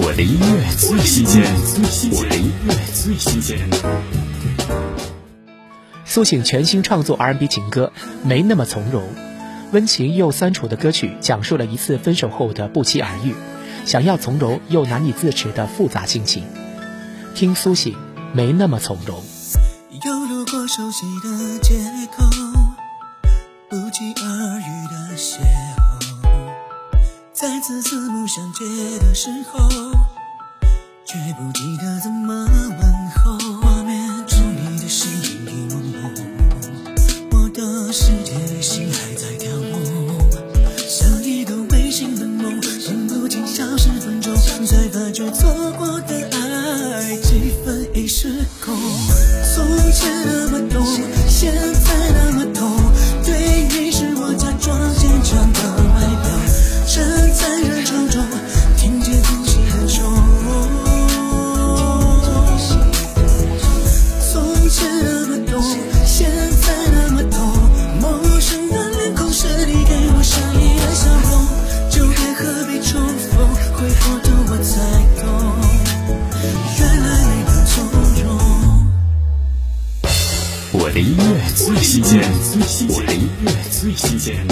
我的音乐最新鲜，我的音乐最新鲜。苏醒全新创作 R&B 情歌《没那么从容》，温情又酸楚的歌曲，讲述了一次分手后的不期而遇，想要从容又难以自持的复杂心情。听苏醒，没那么从容。又路过熟悉的街口，不期而遇的邂逅，再次四目相接的时候，却不记得怎么问候。画面中你的身影已模糊，我的世界里心还在跳舞，像一个未醒的梦，分不清消失分钟，才发觉错过的爱几分已失控。从前那么懂，现在那么痛。陌生的脸孔是你给我善意的笑容，就别何必重逢，回过头我才懂，原来没能从容。我的音乐最新鲜，我的音乐最新鲜。